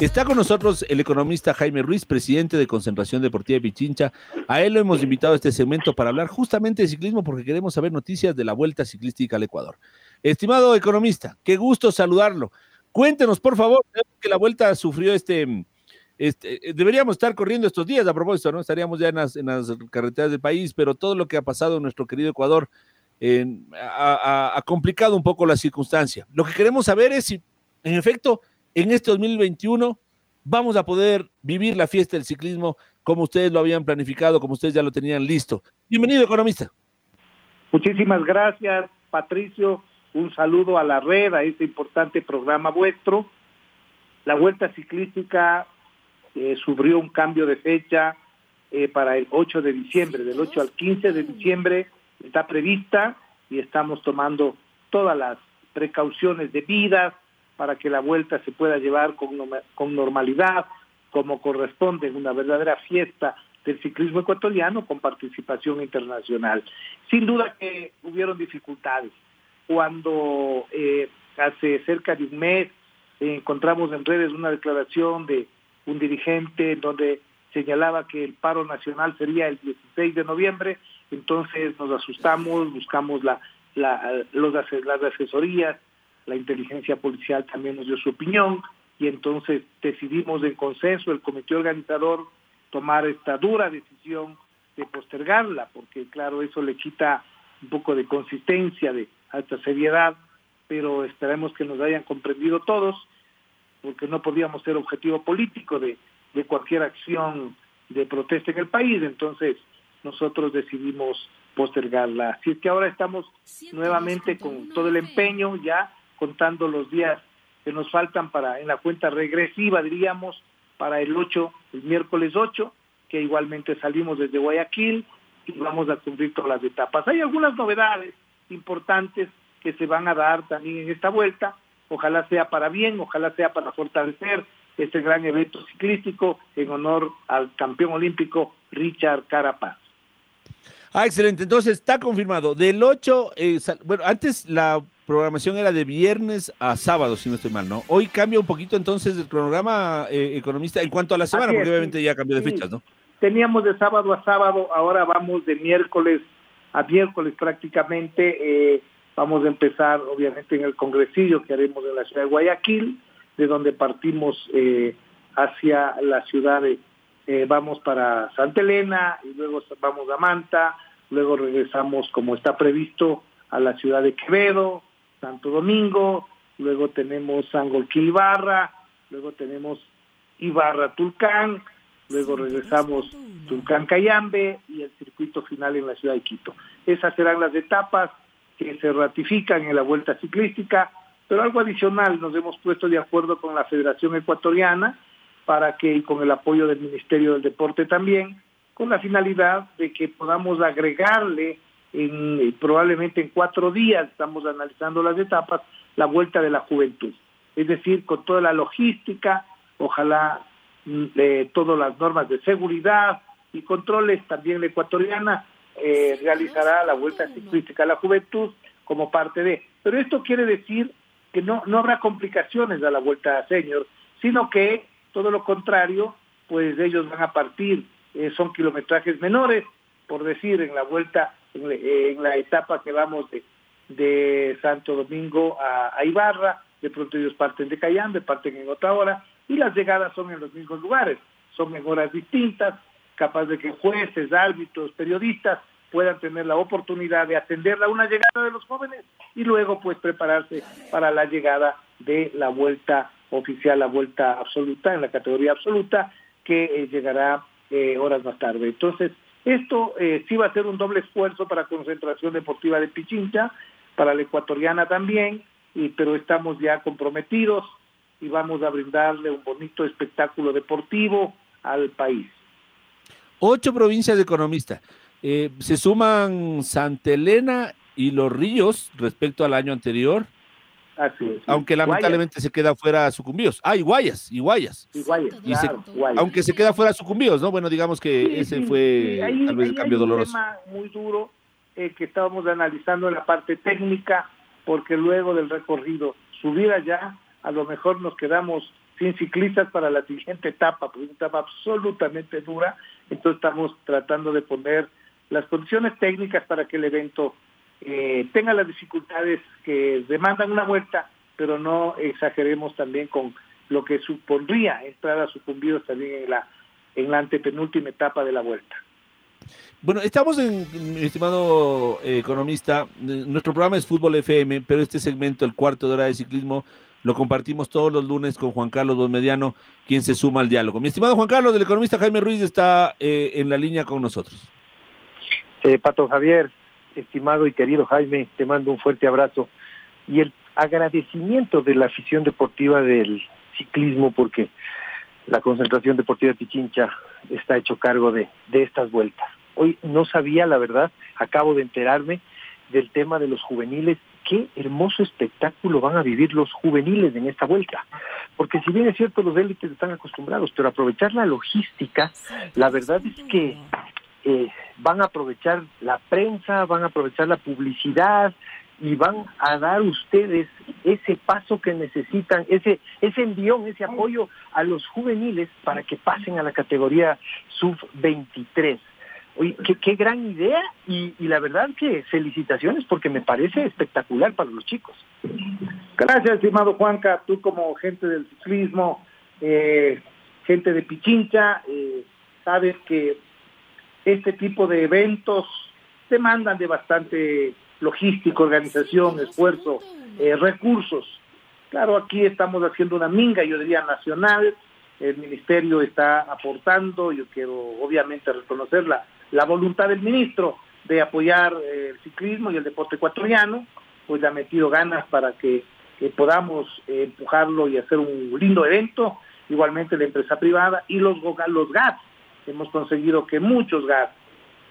Está con nosotros el economista Jaime Ruiz, presidente de Concentración Deportiva de Pichincha. A él lo hemos invitado a este segmento para hablar justamente de ciclismo porque queremos saber noticias de la Vuelta Ciclística al Ecuador. Estimado economista, qué gusto saludarlo. Cuéntenos, por favor, que la Vuelta sufrió este, este, deberíamos estar corriendo estos días a propósito, ¿no? Estaríamos ya en las, carreteras del país, pero todo lo que ha pasado en nuestro querido Ecuador ha complicado un poco la circunstancia. Lo que queremos saber es si, en efecto, en este 2021 vamos a poder vivir la fiesta del ciclismo como ustedes lo habían planificado, como ustedes ya lo tenían listo. Bienvenido, economista. Muchísimas gracias, Patricio. Un saludo a la red, a este importante programa vuestro. La Vuelta Ciclística eh, sufrió un cambio de fecha eh, para el 8 de diciembre. Del 8 al 15 de diciembre está prevista y estamos tomando todas las precauciones debidas para que la vuelta se pueda llevar con, con normalidad, como corresponde una verdadera fiesta del ciclismo ecuatoriano con participación internacional. Sin duda que hubieron dificultades. Cuando eh, hace cerca de un mes encontramos en redes una declaración de un dirigente en donde señalaba que el paro nacional sería el 16 de noviembre, entonces nos asustamos, buscamos la, la, los, las asesorías la inteligencia policial también nos dio su opinión y entonces decidimos en consenso el comité organizador tomar esta dura decisión de postergarla, porque claro, eso le quita un poco de consistencia, de alta seriedad, pero esperemos que nos hayan comprendido todos, porque no podíamos ser objetivo político de, de cualquier acción de protesta en el país, entonces nosotros decidimos postergarla. Así es que ahora estamos nuevamente con todo el empeño ya contando los días que nos faltan para en la cuenta regresiva, diríamos, para el 8, el miércoles 8, que igualmente salimos desde Guayaquil y vamos a cumplir todas las etapas. Hay algunas novedades importantes que se van a dar también en esta vuelta, ojalá sea para bien, ojalá sea para fortalecer este gran evento ciclístico en honor al campeón olímpico Richard Carapaz. Ah, excelente. Entonces está confirmado. Del 8, eh, bueno, antes la programación era de viernes a sábado, si no estoy mal, ¿no? Hoy cambia un poquito entonces el cronograma eh, economista en cuanto a la semana, porque obviamente ya cambió de fechas, ¿no? Teníamos de sábado a sábado, ahora vamos de miércoles a miércoles prácticamente. Eh, vamos a empezar, obviamente, en el congresillo que haremos en la ciudad de Guayaquil, de donde partimos eh, hacia la ciudad de, vamos para Santa Elena y luego vamos a Manta, luego regresamos como está previsto a la ciudad de Quevedo, Santo Domingo, luego tenemos Sangolquí Ibarra, luego tenemos Ibarra Tulcán, luego regresamos Tulcán Cayambe y el circuito final en la ciudad de Quito. Esas serán las etapas que se ratifican en la vuelta ciclística, pero algo adicional, nos hemos puesto de acuerdo con la Federación Ecuatoriana para que, y con el apoyo del Ministerio del Deporte también, con la finalidad de que podamos agregarle en, eh, probablemente en cuatro días, estamos analizando las etapas, la vuelta de la juventud. Es decir, con toda la logística, ojalá mm, eh, todas las normas de seguridad y controles, también la ecuatoriana eh, realizará la vuelta ciclística a la juventud como parte de. Pero esto quiere decir que no, no habrá complicaciones a la vuelta a senior, sino que todo lo contrario, pues ellos van a partir, eh, son kilometrajes menores, por decir, en la vuelta en, la etapa que vamos de, Santo Domingo a, Ibarra, de pronto ellos parten de Cayambe, parten en otra hora, y las llegadas son en los mismos lugares, son en distintas, capaz de que jueces, árbitros, periodistas puedan tener la oportunidad de atender a una llegada de los jóvenes y luego pues prepararse para la llegada de la vuelta oficial la vuelta absoluta, en la categoría absoluta, que eh, llegará eh, horas más tarde. Entonces, esto eh, sí va a ser un doble esfuerzo para Concentración Deportiva de Pichincha, para la ecuatoriana también, pero estamos ya comprometidos y vamos a brindarle un bonito espectáculo deportivo al país. Ocho provincias de economista. Eh, se suman Santa Elena y Los Ríos respecto al año anterior. Así es. Aunque lamentablemente se queda fuera Sucumbíos. Ah, y Guayas, y Guayas. Y Guayas, claro, Guayas. Aunque se queda fuera Sucumbíos, ¿no? Bueno, digamos que Sí, ese sí, fue sí, ahí- tal vez el cambio hay doloroso. Un tema muy duro eh, que estábamos analizando en la parte técnica, porque luego del recorrido, subir allá, a lo mejor nos quedamos sin ciclistas para la siguiente etapa, porque es una etapa absolutamente dura, entonces estamos tratando de poner las condiciones técnicas para que el evento eh, tenga las dificultades que demandan una vuelta, pero no exageremos también con lo que supondría entrar a sucumbidos también en la, en la antepenúltima etapa de la vuelta. Bueno, estamos en, mi estimado eh, economista, nuestro programa es Fútbol FM, pero este segmento, el cuarto de hora de ciclismo, lo compartimos todos los lunes con Juan Carlos Don Mediano, quien se suma al diálogo. Mi estimado Juan Carlos, el economista Jaime Ruiz está eh, en la línea con nosotros. Eh, Pato Javier, estimado y querido Jaime, te mando un fuerte abrazo y el agradecimiento de la afición deportiva del ciclismo porque la concentración deportiva Pichincha está hecho cargo de, de estas vueltas. Hoy no sabía, la verdad, acabo de enterarme del tema de los juveniles. Qué hermoso espectáculo van a vivir los juveniles en esta vuelta. Porque si bien es cierto, los élites están acostumbrados, pero aprovechar la logística, la verdad es que eh, van a aprovechar la prensa, van a aprovechar la publicidad y van a dar ustedes ese paso que necesitan, ese, ese envión, ese apoyo a los juveniles para que pasen a la categoría sub-23. Oye, qué, gran idea y, y la verdad que felicitaciones porque me parece espectacular para los chicos. Gracias, estimado Juanca, tú como gente del ciclismo, eh, gente de Pichincha, eh, sabes que este tipo de eventos demandan de bastante logística, organización, esfuerzo, eh, recursos. Claro, aquí estamos haciendo una minga, yo diría, nacional. El ministerio está aportando, yo quiero obviamente reconocer la, la voluntad del ministro de apoyar eh, el ciclismo y el deporte ecuatoriano, pues le ha metido ganas para que, podamos eh, empujarlo y hacer un lindo evento, igualmente la empresa privada y los, los GATS. Hemos conseguido que muchos GATS,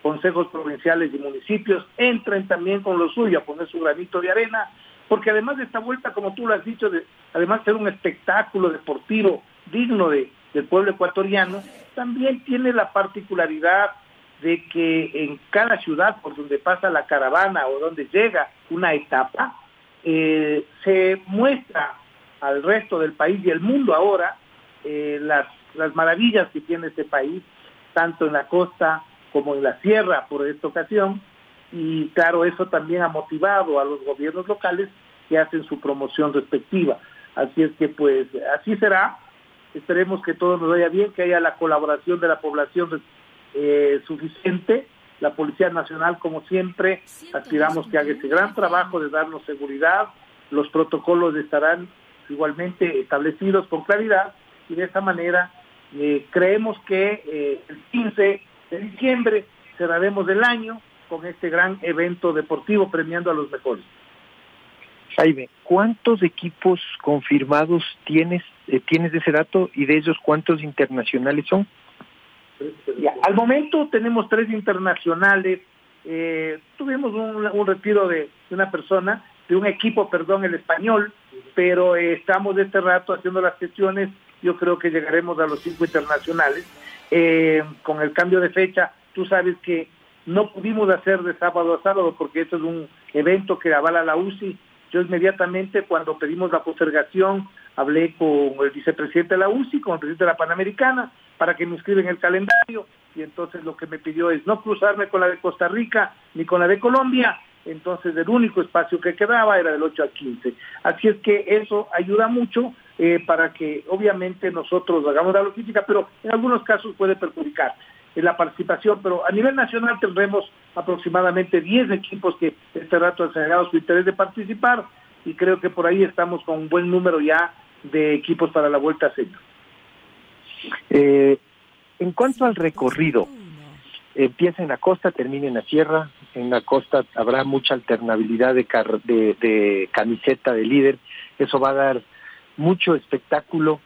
consejos provinciales y municipios, entren también con lo suyo a poner su granito de arena, porque además de esta vuelta, como tú lo has dicho, de, además de ser un espectáculo deportivo digno de, del pueblo ecuatoriano, también tiene la particularidad de que en cada ciudad por donde pasa la caravana o donde llega una etapa, eh, se muestra al resto del país y el mundo ahora eh, las, las maravillas que tiene este país, tanto en la costa como en la sierra por esta ocasión, y claro, eso también ha motivado a los gobiernos locales que hacen su promoción respectiva. Así es que pues así será, esperemos que todo nos vaya bien, que haya la colaboración de la población eh, suficiente. La Policía Nacional, como siempre, aspiramos que haga ese gran trabajo de darnos seguridad. Los protocolos estarán igualmente establecidos con claridad y de esa manera eh, creemos que eh, el 15 de diciembre cerraremos el año con este gran evento deportivo premiando a los mejores. Jaime, ¿cuántos equipos confirmados tienes, eh, tienes de ese dato y de ellos cuántos internacionales son? Ya, al momento tenemos tres internacionales. Tuvimos un, un retiro de, de, una persona, de un equipo, perdón, el español, pero estamos de este rato haciendo las gestiones. Yo creo que llegaremos a los cinco internacionales. Eh, con el cambio de fecha, tú sabes que no pudimos hacer de sábado a sábado porque esto es un evento que avala la UCI. Yo inmediatamente cuando pedimos la postergación hablé con el vicepresidente de la UCI, con el presidente de la Panamericana, para que me inscriben el calendario y entonces lo que me pidió es no cruzarme con la de Costa Rica ni con la de Colombia, entonces el único espacio que quedaba era del 8 al 15. Así es que eso ayuda mucho eh, para que obviamente nosotros hagamos la logística, pero en algunos casos puede perjudicar en la participación, pero a nivel nacional tendremos aproximadamente 10 equipos que este rato han generado su interés de participar y creo que por ahí estamos con un buen número ya de equipos para la Vuelta a Señor. Eh, en cuanto al recorrido, empieza en la costa, termina en la sierra. En la costa habrá mucha alternabilidad de, de, camiseta de líder. Eso va a dar mucho espectáculo.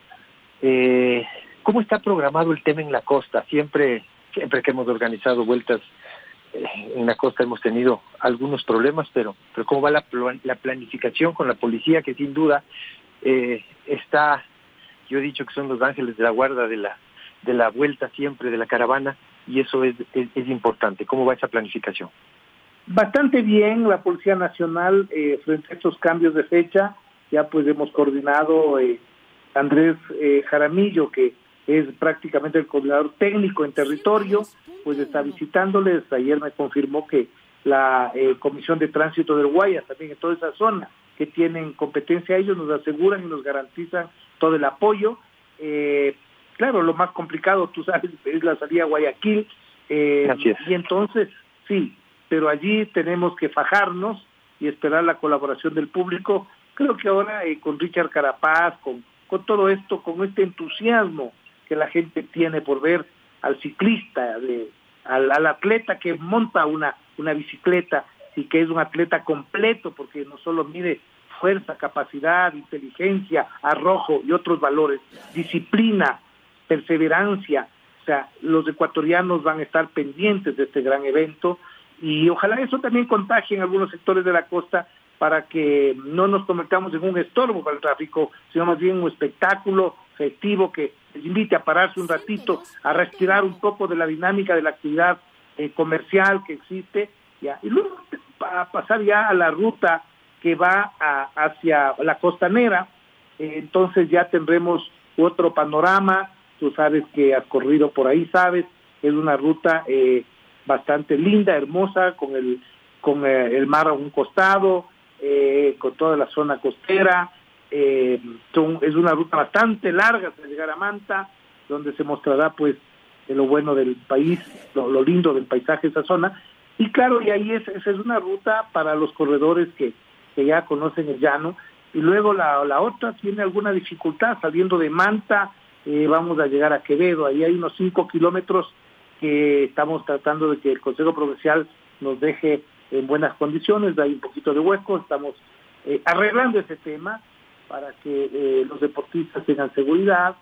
Eh, ¿Cómo está programado el tema en la costa? Siempre, siempre que hemos organizado vueltas eh, en la costa hemos tenido algunos problemas, pero, pero ¿cómo va la, la planificación con la policía que sin duda eh, está, yo he dicho que son los ángeles de la guarda de la, de la vuelta siempre de la caravana y eso es, es, importante. ¿Cómo va esa planificación? Bastante bien, la Policía Nacional eh, frente a estos cambios de fecha, ya pues hemos coordinado eh, Andrés eh, Jaramillo, que es prácticamente el coordinador técnico en territorio, pues está visitándoles. Ayer me confirmó que la eh, Comisión de Tránsito del Guayas, también en toda esa zona que tienen competencia, ellos nos aseguran y nos garantizan todo el apoyo. Eh, claro, lo más complicado, tú sabes, es la salida a Guayaquil. Eh, y entonces, sí, pero allí tenemos que fajarnos y esperar la colaboración del público. Creo que ahora con Richard Carapaz, con, con todo esto, con este entusiasmo que la gente tiene por ver al ciclista, al, al, atleta que monta una, una bicicleta y que es un atleta completo porque no solo mide fuerza, capacidad, inteligencia, arrojo y otros valores, disciplina, perseverancia. O sea, los ecuatorianos van a estar pendientes de este gran evento y ojalá eso también contagie en algunos sectores de la costa para que no nos convirtamos en un estorbo para el tráfico, sino más bien un espectáculo festivo que les invite a pararse un ratito, a respirar un poco de la dinámica de la actividad eh, comercial que existe, ya, y luego a pasar ya a la ruta que va hacia la costanera, eh, entonces ya tendremos otro panorama, tú sabes que has corrido por ahí, sabes, es una ruta eh, bastante linda, hermosa, con el, con el mar a un costado, con toda la zona costera, eh, es una ruta bastante larga hasta llegar a Manta, donde se mostrará pues lo bueno del país, lo, lindo del paisaje de esa zona. Y claro, y ahí es, esa es una ruta para los corredores que, que ya conocen el llano. Y luego la, la otra tiene alguna dificultad, saliendo de Manta, eh, vamos a llegar a Quevedo, ahí hay unos 5 kilómetros que estamos tratando de que el Consejo Provincial nos deje en buenas condiciones, hay un poquito de hueco, estamos eh, arreglando ese tema, para que eh, los deportistas tengan seguridad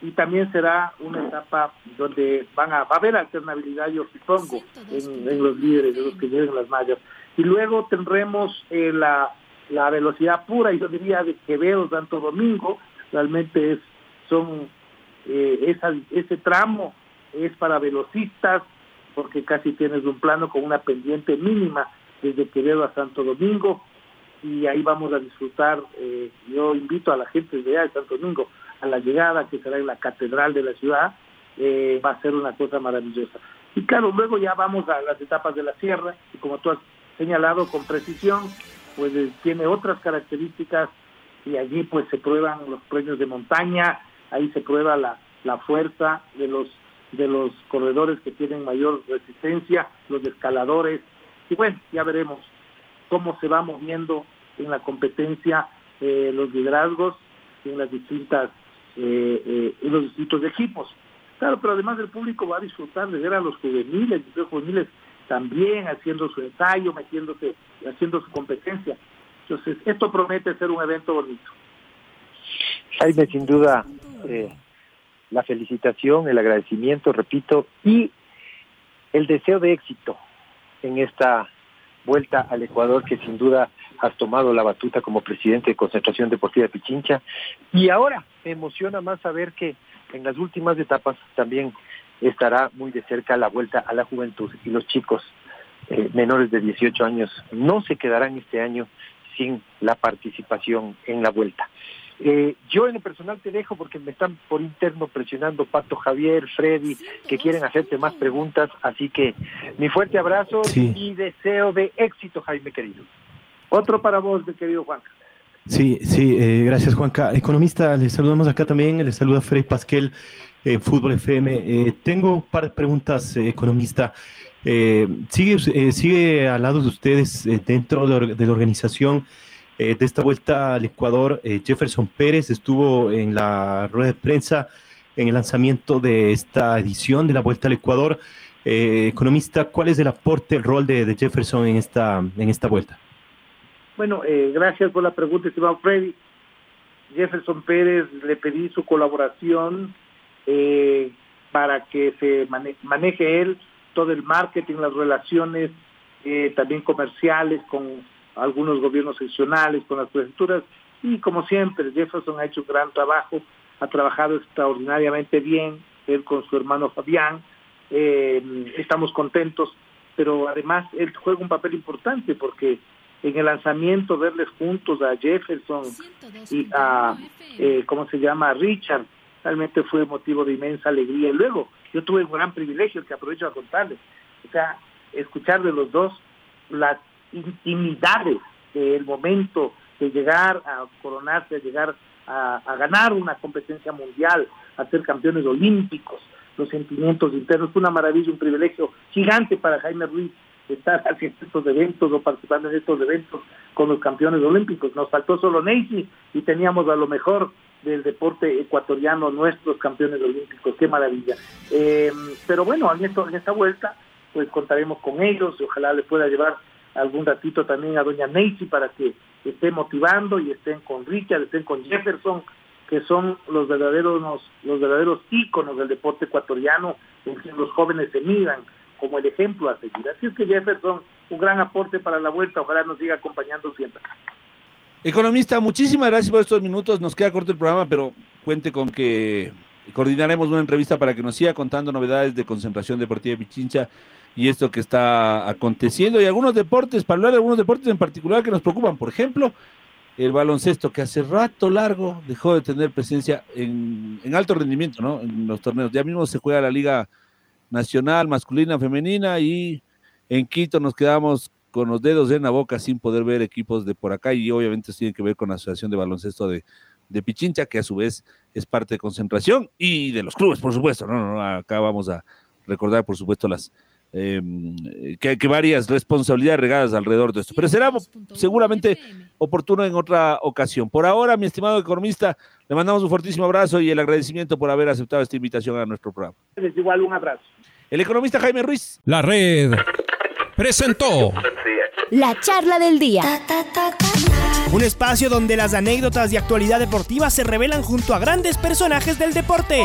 y también será una etapa donde van a, va a haber alternabilidad, yo supongo, en, los líderes, de los que lleven las mallas. Y luego tendremos eh, la, la velocidad pura, y yo diría de Quevedo, Santo Domingo, realmente es son esa, ese tramo es para velocistas, porque casi tienes un plano con una pendiente mínima desde Quevedo a Santo Domingo, y ahí vamos a disfrutar. Eh, yo invito a la gente de allá de Santo Domingo a la llegada, que será en la catedral de la ciudad, eh, va a ser una cosa maravillosa. Y claro, luego ya vamos a las etapas de la sierra, y como tú has señalado con precisión, pues eh, tiene otras características, y allí pues se prueban los premios de montaña, ahí se prueba la, la fuerza de los de los corredores que tienen mayor resistencia, los escaladores, y bueno, ya veremos cómo se va moviendo en la competencia eh, los liderazgos en las distintas eh, eh, en los distintos equipos. Claro, pero además el público va a disfrutar de ver a los juveniles, los juveniles también haciendo su ensayo, metiéndose, haciendo su competencia. Entonces, esto promete ser un evento bonito. Jaime, sin duda, la felicitación, el agradecimiento, repito, y el deseo de éxito en esta vuelta al Ecuador, que sin duda has tomado la batuta como presidente de Concentración Deportiva de Pichincha. Y ahora me emociona más saber que en las últimas etapas también estará muy de cerca la vuelta a la juventud y los chicos eh, menores de 18 años no se quedarán este año sin la participación en la vuelta. Eh, yo en lo personal te dejo porque me están por interno presionando Pato Javier, Freddy, que quieren hacerte más preguntas, así que mi fuerte abrazo y deseo de éxito, Jaime querido. Otro para vos, mi querido Juanca. Sí, sí, eh, gracias Juanca. Economista, le saludamos acá también, le saluda Freddy Pasquel, eh, Fútbol FM. tengo un par de preguntas, economista. sigue, sigue al lado de ustedes dentro de, de la organización de esta vuelta al Ecuador. Jefferson Pérez estuvo en la rueda de prensa en el lanzamiento de esta edición de la vuelta al Ecuador. economista, ¿cuál es el aporte, el rol de, Jefferson en esta, en esta vuelta? Bueno, gracias por la pregunta, estimado Freddy. Jefferson Pérez le pedí su colaboración eh, para que se maneje él todo el marketing, las relaciones eh, también comerciales con algunos gobiernos seccionales, con las prefecturas y como siempre Jefferson ha hecho un gran trabajo, ha trabajado extraordinariamente bien, él con su hermano Fabián, eh, estamos contentos, pero además él juega un papel importante porque en el lanzamiento verles juntos a Jefferson y a, eh, ¿cómo se llama?, a Richard, realmente fue motivo de inmensa alegría. Y luego, yo tuve un gran privilegio que aprovecho a contarles, o sea, escuchar de los dos las intimidades del momento de llegar a coronarse, de llegar a, ganar una competencia mundial, a ser campeones olímpicos, los sentimientos internos, fue una maravilla, un privilegio gigante para Jaime Ruiz estar haciendo estos eventos o participando en estos eventos con los campeones olímpicos. Nos faltó solo Neisy y teníamos a lo mejor del deporte ecuatoriano nuestros campeones olímpicos. Qué maravilla. Eh, pero bueno, en, esto, en esta vuelta pues contaremos con ellos y ojalá le pueda llevar algún ratito también a doña Neisy para que esté motivando y estén con Richard, estén con Jefferson, que son los verdaderos los verdaderos íconos del deporte ecuatoriano en que los jóvenes se miran como el ejemplo a seguir. Así es que Jefferson, un gran aporte para la vuelta, ojalá nos siga acompañando siempre. Economista, muchísimas gracias por estos minutos, nos queda corto el programa, pero cuente con que coordinaremos una entrevista para que nos siga contando novedades de concentración deportiva de Pichincha y esto que está aconteciendo y algunos deportes, para hablar de algunos deportes en particular que nos preocupan, por ejemplo, el baloncesto que hace rato largo dejó de tener presencia en, en alto rendimiento, ¿no? En los torneos. Ya mismo se juega la liga nacional, masculina, femenina y en Quito nos quedamos con los dedos en la boca sin poder ver equipos de por acá y obviamente tiene que ver con la Asociación de Baloncesto de, de Pichincha, que a su vez es parte de concentración y de los clubes, por supuesto. No, no, acá vamos a recordar, por supuesto, las em, que, que, varias responsabilidades regadas alrededor de esto. Pero será seguramente oportuno en otra ocasión. Por ahora, mi estimado economista, le mandamos un fortísimo abrazo y el agradecimiento por haber aceptado esta invitación a nuestro programa. Les igual un abrazo. El economista Jaime Ruiz. La red presentó la charla del día. Un espacio donde las anécdotas de actualidad deportiva se revelan junto a grandes personajes del deporte.